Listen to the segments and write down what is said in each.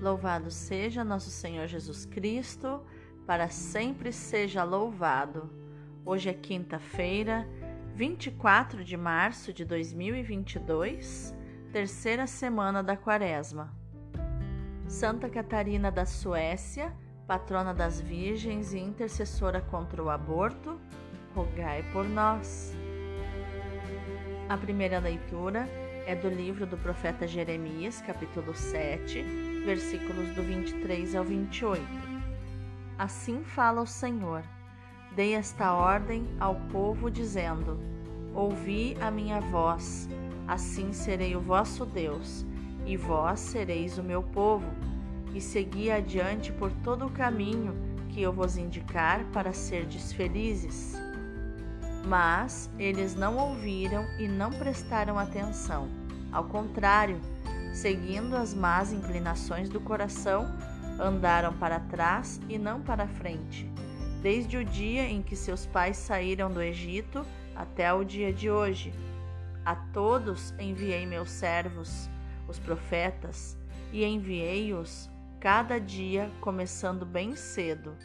Louvado seja nosso Senhor Jesus Cristo, para sempre seja louvado. Hoje é quinta-feira, 24 de março de 2022, terceira semana da Quaresma. Santa Catarina da Suécia, patrona das virgens e intercessora contra o aborto, rogai por nós. A primeira leitura é do livro do profeta Jeremias, capítulo 7, versículos do 23 ao 28. Assim fala o Senhor: Dei esta ordem ao povo, dizendo: Ouvi a minha voz, assim serei o vosso Deus, e vós sereis o meu povo, e segui adiante por todo o caminho que eu vos indicar para serdes felizes. Mas eles não ouviram e não prestaram atenção. Ao contrário, seguindo as más inclinações do coração, andaram para trás e não para frente, desde o dia em que seus pais saíram do Egito até o dia de hoje. A todos enviei meus servos, os profetas, e enviei-os cada dia, começando bem cedo,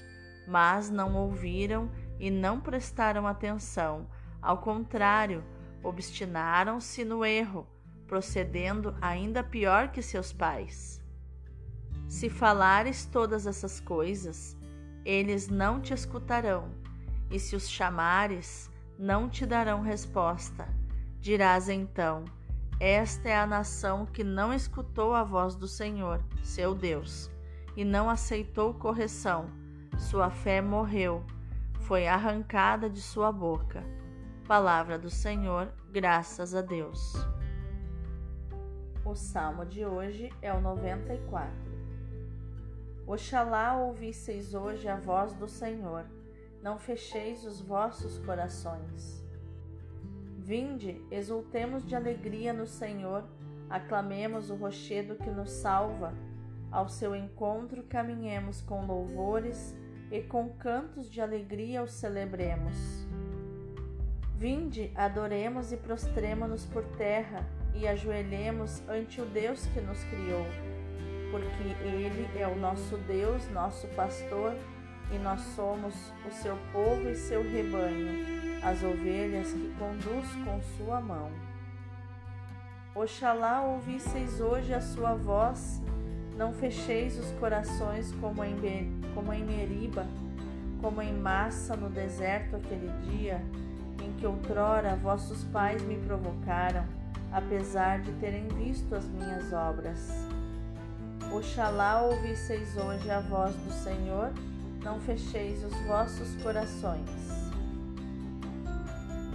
mas não ouviram e não prestaram atenção. Ao contrário, obstinaram-se no erro, procedendo ainda pior que seus pais. Se falares todas essas coisas, eles não te escutarão, e se os chamares, não te darão resposta. Dirás então: Esta é a nação que não escutou a voz do Senhor, seu Deus, e não aceitou correção. Sua fé morreu foi arrancada de sua boca. Palavra do Senhor, graças a Deus. O salmo de hoje é o 94. Oxalá ouvisseis hoje a voz do Senhor, não fecheis os vossos corações. Vinde, exultemos de alegria no Senhor, aclamemos o rochedo que nos salva. Ao seu encontro caminhemos com louvores e com cantos de alegria o celebremos. Vinde, adoremos e prostremo-nos por terra e ajoelhemos ante o Deus que nos criou, porque Ele é o nosso Deus, nosso pastor, e nós somos o seu povo e seu rebanho, as ovelhas que conduz com sua mão. Oxalá ouvisseis hoje a sua voz não fecheis os corações como em, como em Meriba, como em massa no deserto aquele dia em que outrora vossos pais me provocaram, apesar de terem visto as minhas obras. Oxalá ouvisseis hoje a voz do Senhor, não fecheis os vossos corações.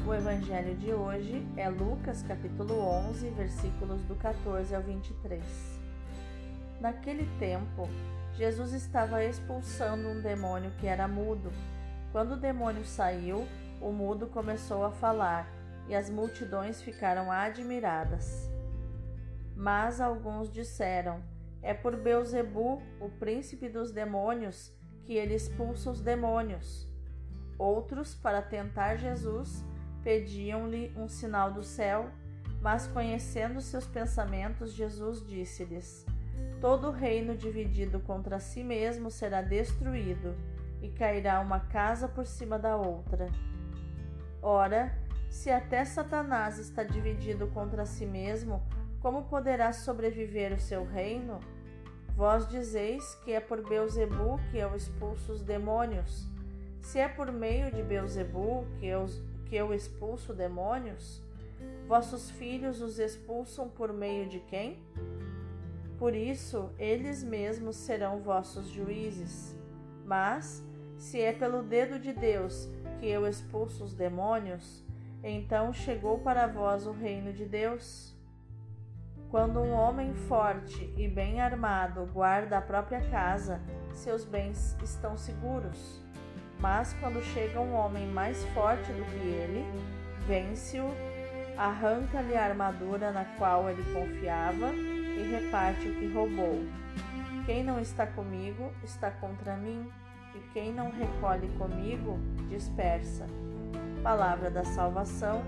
O evangelho de hoje é Lucas capítulo 11, versículos do 14 ao 23. Naquele tempo, Jesus estava expulsando um demônio que era mudo. Quando o demônio saiu, o mudo começou a falar e as multidões ficaram admiradas. Mas alguns disseram: É por Beuzebu, o príncipe dos demônios, que ele expulsa os demônios. Outros, para tentar Jesus, pediam-lhe um sinal do céu, mas conhecendo seus pensamentos, Jesus disse-lhes: Todo reino dividido contra si mesmo será destruído, e cairá uma casa por cima da outra. Ora, se até Satanás está dividido contra si mesmo, como poderá sobreviver o seu reino? Vós dizeis que é por Beuzebu que eu expulso os demônios. Se é por meio de Beuzebu que eu, que eu expulso demônios, vossos filhos os expulsam por meio de quem? Por isso, eles mesmos serão vossos juízes. Mas, se é pelo dedo de Deus que eu expulso os demônios, então chegou para vós o reino de Deus. Quando um homem forte e bem armado guarda a própria casa, seus bens estão seguros. Mas quando chega um homem mais forte do que ele, vence-o, arranca-lhe a armadura na qual ele confiava e reparte o que roubou. Quem não está comigo está contra mim, e quem não recolhe comigo dispersa. Palavra da salvação,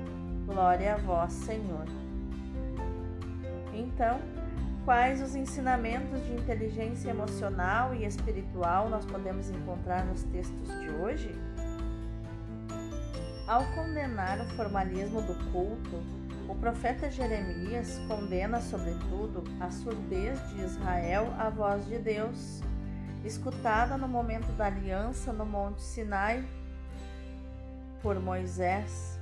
glória a vós, Senhor. Então, Quais os ensinamentos de inteligência emocional e espiritual nós podemos encontrar nos textos de hoje? Ao condenar o formalismo do culto, o profeta Jeremias condena, sobretudo, a surdez de Israel à voz de Deus, escutada no momento da aliança no Monte Sinai por Moisés.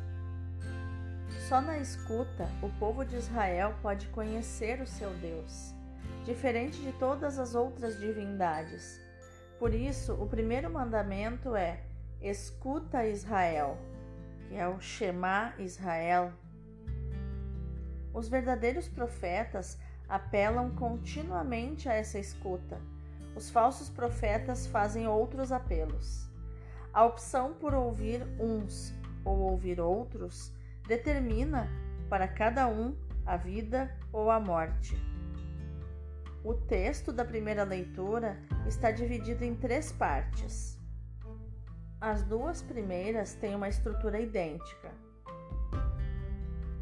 Só na escuta o povo de Israel pode conhecer o seu Deus, diferente de todas as outras divindades. Por isso, o primeiro mandamento é: escuta Israel, que é o Shema Israel. Os verdadeiros profetas apelam continuamente a essa escuta. Os falsos profetas fazem outros apelos. A opção por ouvir uns ou ouvir outros determina para cada um a vida ou a morte. O texto da primeira leitura está dividido em três partes. As duas primeiras têm uma estrutura idêntica.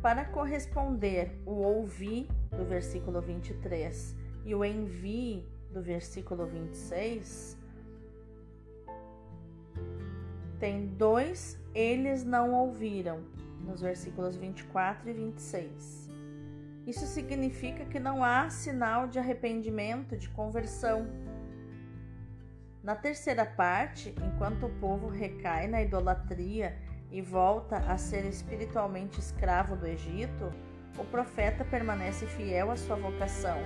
Para corresponder o ouvir do versículo 23 e o envie do versículo 26, tem dois eles não ouviram, nos versículos 24 e 26. Isso significa que não há sinal de arrependimento, de conversão. Na terceira parte, enquanto o povo recai na idolatria e volta a ser espiritualmente escravo do Egito, o profeta permanece fiel à sua vocação.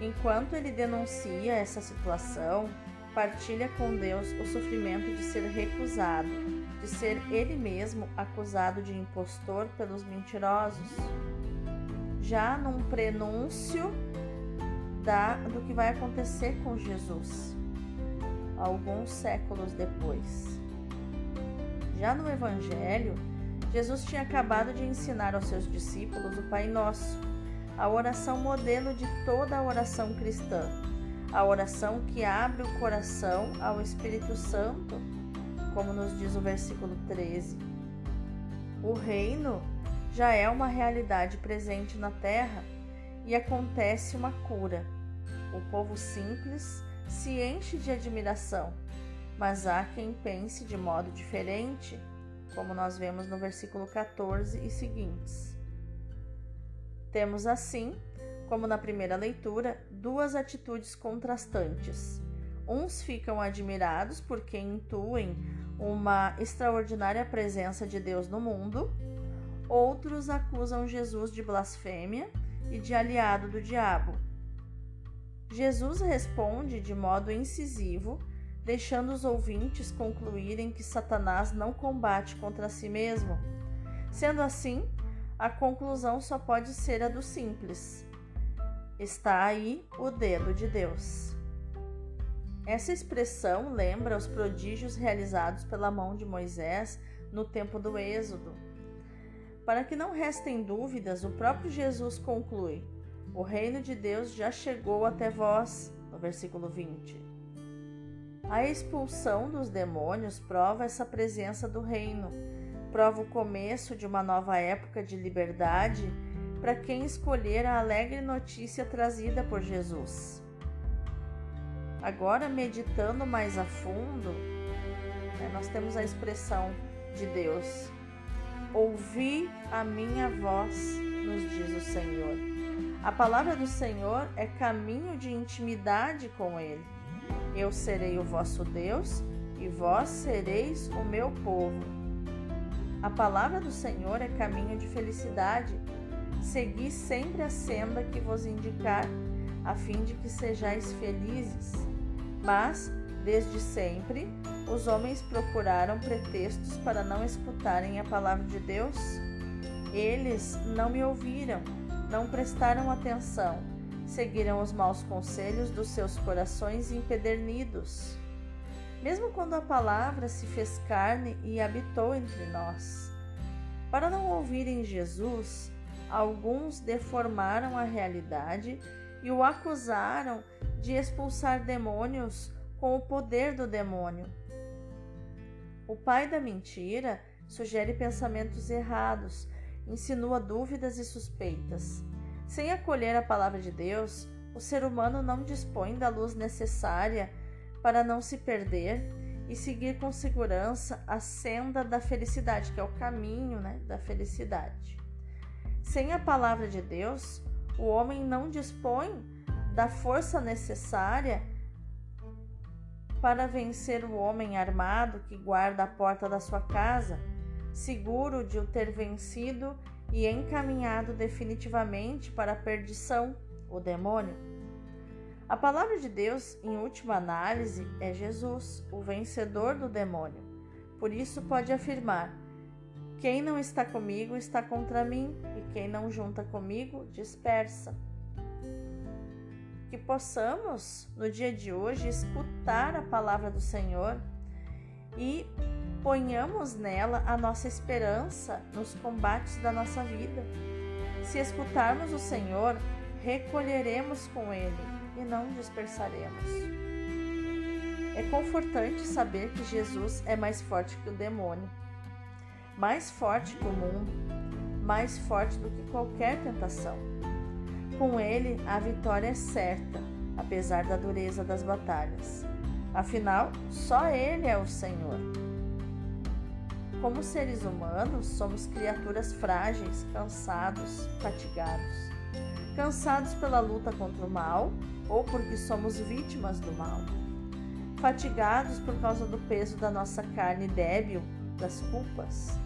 Enquanto ele denuncia essa situação, partilha com Deus o sofrimento de ser recusado, de ser ele mesmo acusado de impostor pelos mentirosos. Já num prenúncio da, do que vai acontecer com Jesus, alguns séculos depois. Já no Evangelho, Jesus tinha acabado de ensinar aos seus discípulos o Pai Nosso, a oração modelo de toda a oração cristã a oração que abre o coração ao Espírito Santo, como nos diz o versículo 13. O reino já é uma realidade presente na terra e acontece uma cura. O povo simples se enche de admiração, mas há quem pense de modo diferente, como nós vemos no versículo 14 e seguintes. Temos assim como na primeira leitura, duas atitudes contrastantes. Uns ficam admirados porque intuem uma extraordinária presença de Deus no mundo, outros acusam Jesus de blasfêmia e de aliado do diabo. Jesus responde de modo incisivo, deixando os ouvintes concluírem que Satanás não combate contra si mesmo. Sendo assim, a conclusão só pode ser a do simples. Está aí o dedo de Deus. Essa expressão lembra os prodígios realizados pela mão de Moisés no tempo do Êxodo. Para que não restem dúvidas, o próprio Jesus conclui: O reino de Deus já chegou até vós, no versículo 20. A expulsão dos demônios prova essa presença do reino, prova o começo de uma nova época de liberdade para quem escolher a alegre notícia trazida por Jesus. Agora, meditando mais a fundo, né, nós temos a expressão de Deus: Ouvi a minha voz, nos diz o Senhor. A palavra do Senhor é caminho de intimidade com Ele. Eu serei o vosso Deus e vós sereis o meu povo. A palavra do Senhor é caminho de felicidade Segui sempre a senda que vos indicar, a fim de que sejais felizes. Mas, desde sempre, os homens procuraram pretextos para não escutarem a palavra de Deus. Eles não me ouviram, não prestaram atenção, seguiram os maus conselhos dos seus corações empedernidos. Mesmo quando a palavra se fez carne e habitou entre nós. Para não ouvirem Jesus, alguns deformaram a realidade e o acusaram de expulsar demônios com o poder do demônio. O pai da mentira sugere pensamentos errados, insinua dúvidas e suspeitas. Sem acolher a palavra de Deus, o ser humano não dispõe da luz necessária para não se perder e seguir com segurança a senda da felicidade, que é o caminho né, da felicidade. Sem a palavra de Deus, o homem não dispõe da força necessária para vencer o homem armado que guarda a porta da sua casa, seguro de o ter vencido e encaminhado definitivamente para a perdição, o demônio. A palavra de Deus, em última análise, é Jesus, o vencedor do demônio. Por isso pode afirmar: quem não está comigo está contra mim, e quem não junta comigo dispersa. Que possamos, no dia de hoje, escutar a palavra do Senhor e ponhamos nela a nossa esperança nos combates da nossa vida. Se escutarmos o Senhor, recolheremos com Ele e não dispersaremos. É confortante saber que Jesus é mais forte que o demônio, mais forte que o mundo, mais forte do que qualquer tentação. Com Ele, a vitória é certa, apesar da dureza das batalhas. Afinal, só Ele é o Senhor. Como seres humanos, somos criaturas frágeis, cansados, fatigados. Cansados pela luta contra o mal ou porque somos vítimas do mal. Fatigados por causa do peso da nossa carne débil, das culpas.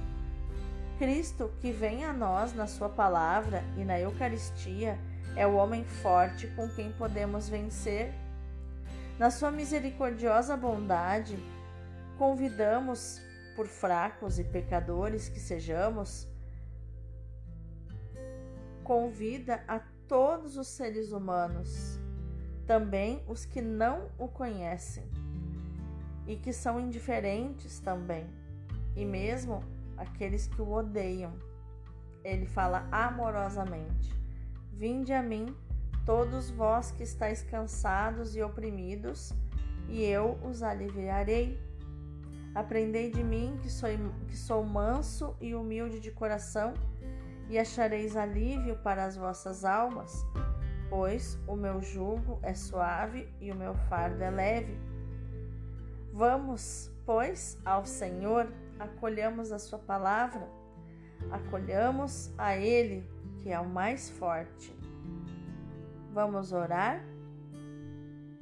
Cristo, que vem a nós na Sua palavra e na Eucaristia, é o homem forte com quem podemos vencer. Na Sua misericordiosa bondade, convidamos por fracos e pecadores que sejamos, convida a todos os seres humanos, também os que não o conhecem e que são indiferentes também, e mesmo aqueles que o odeiam. Ele fala amorosamente: Vinde a mim, todos vós que estáis cansados e oprimidos, e eu os aliviarei. Aprendei de mim, que sou, que sou manso e humilde de coração, e achareis alívio para as vossas almas, pois o meu jugo é suave e o meu fardo é leve. Vamos, pois, ao Senhor, acolhamos a Sua palavra, acolhamos a Ele, que é o mais forte. Vamos orar?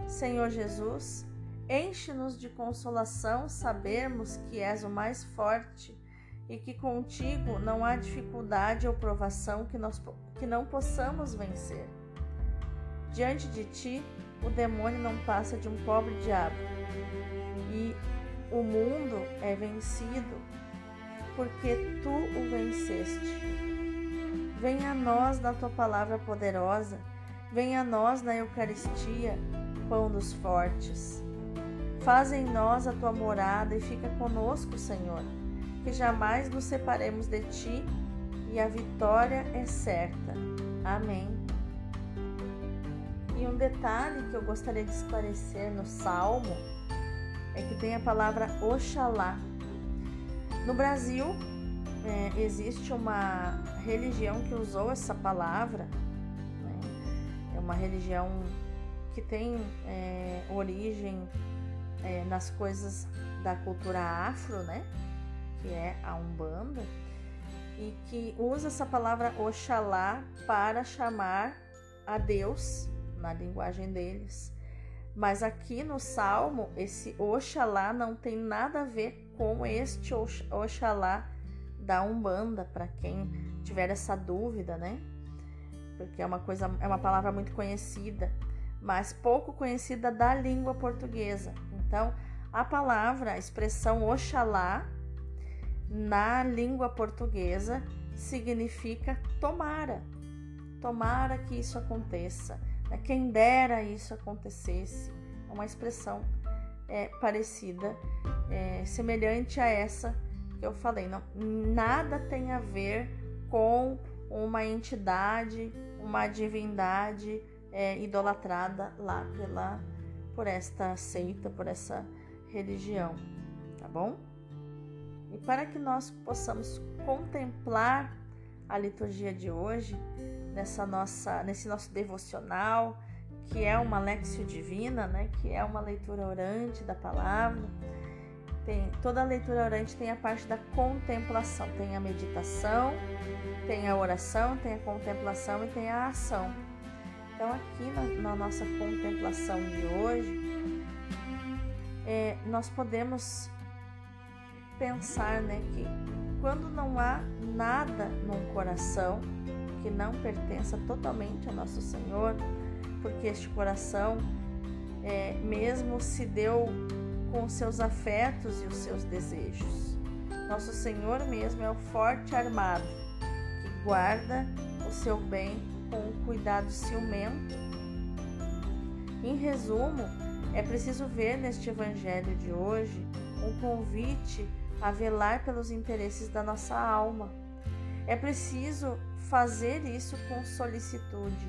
Senhor Jesus, Enche-nos de consolação sabermos que és o mais forte e que contigo não há dificuldade ou provação que, nós, que não possamos vencer. Diante de ti, o demônio não passa de um pobre diabo e o mundo é vencido porque tu o venceste. Venha a nós na tua palavra poderosa, venha a nós na Eucaristia, pão dos fortes. Faz em nós a tua morada e fica conosco, Senhor, que jamais nos separemos de ti e a vitória é certa. Amém. E um detalhe que eu gostaria de esclarecer no Salmo é que tem a palavra Oxalá. No Brasil, é, existe uma religião que usou essa palavra, né? é uma religião que tem é, origem é, nas coisas da cultura afro, né? Que é a Umbanda, e que usa essa palavra Oxalá para chamar a Deus na linguagem deles. Mas aqui no Salmo, esse Oxalá não tem nada a ver com este Oxalá da Umbanda, para quem tiver essa dúvida, né? Porque é uma coisa, é uma palavra muito conhecida, mas pouco conhecida da língua portuguesa. Então, a palavra, a expressão Oxalá, na língua portuguesa, significa tomara. Tomara que isso aconteça. Né? Quem dera isso acontecesse. É uma expressão é, parecida, é, semelhante a essa que eu falei. Não, nada tem a ver com uma entidade, uma divindade é, idolatrada lá pela por esta seita, por essa religião, tá bom? E para que nós possamos contemplar a liturgia de hoje, nessa nossa, nesse nosso devocional, que é uma lexio divina, né? Que é uma leitura orante da palavra. Tem, toda leitura orante tem a parte da contemplação, tem a meditação, tem a oração, tem a contemplação e tem a ação. Então, aqui na, na nossa contemplação de hoje, é, nós podemos pensar né, que quando não há nada no coração que não pertença totalmente ao nosso Senhor, porque este coração é, mesmo se deu com seus afetos e os seus desejos. Nosso Senhor mesmo é o forte armado que guarda o seu bem com um cuidado ciumento. Em resumo, é preciso ver neste Evangelho de hoje um convite a velar pelos interesses da nossa alma. É preciso fazer isso com solicitude,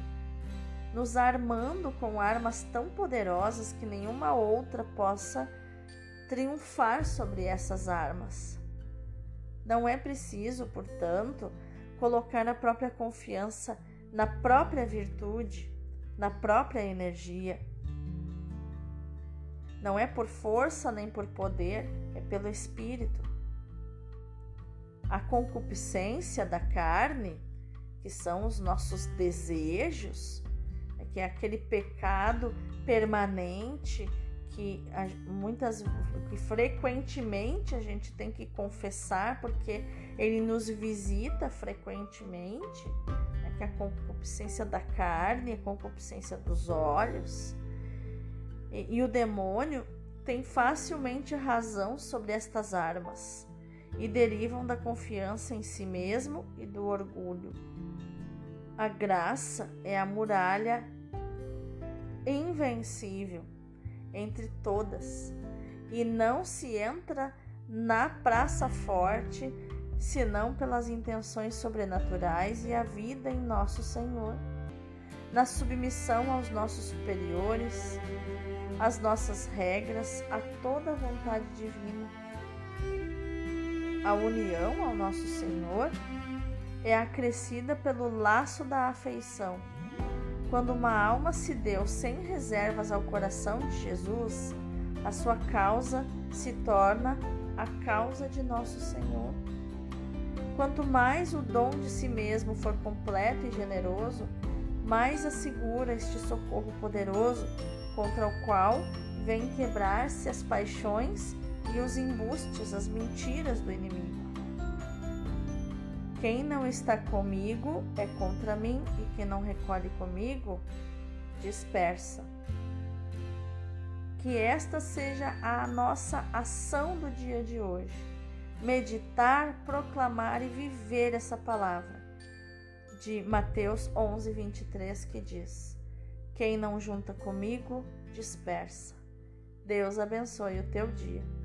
nos armando com armas tão poderosas que nenhuma outra possa triunfar sobre essas armas. Não é preciso, portanto, colocar a própria confiança na própria virtude, na própria energia. Não é por força nem por poder, é pelo espírito. A concupiscência da carne, que são os nossos desejos, é que é aquele pecado permanente que muitas que frequentemente a gente tem que confessar porque ele nos visita frequentemente, que a concupiscência da carne, a concupiscência dos olhos. E, e o demônio tem facilmente razão sobre estas armas e derivam da confiança em si mesmo e do orgulho. A graça é a muralha invencível entre todas, e não se entra na praça forte senão pelas intenções sobrenaturais e a vida em nosso Senhor, na submissão aos nossos superiores, às nossas regras, a toda a vontade divina. A união ao nosso Senhor é acrescida pelo laço da afeição quando uma alma se deu sem reservas ao coração de Jesus, a sua causa se torna a causa de nosso Senhor. Quanto mais o dom de si mesmo for completo e generoso, mais assegura este socorro poderoso contra o qual vem quebrar-se as paixões e os embustes, as mentiras do inimigo. Quem não está comigo é contra mim, e quem não recolhe comigo dispersa. Que esta seja a nossa ação do dia de hoje. Meditar, proclamar e viver essa palavra de Mateus 11, 23, que diz: Quem não junta comigo, dispersa. Deus abençoe o teu dia.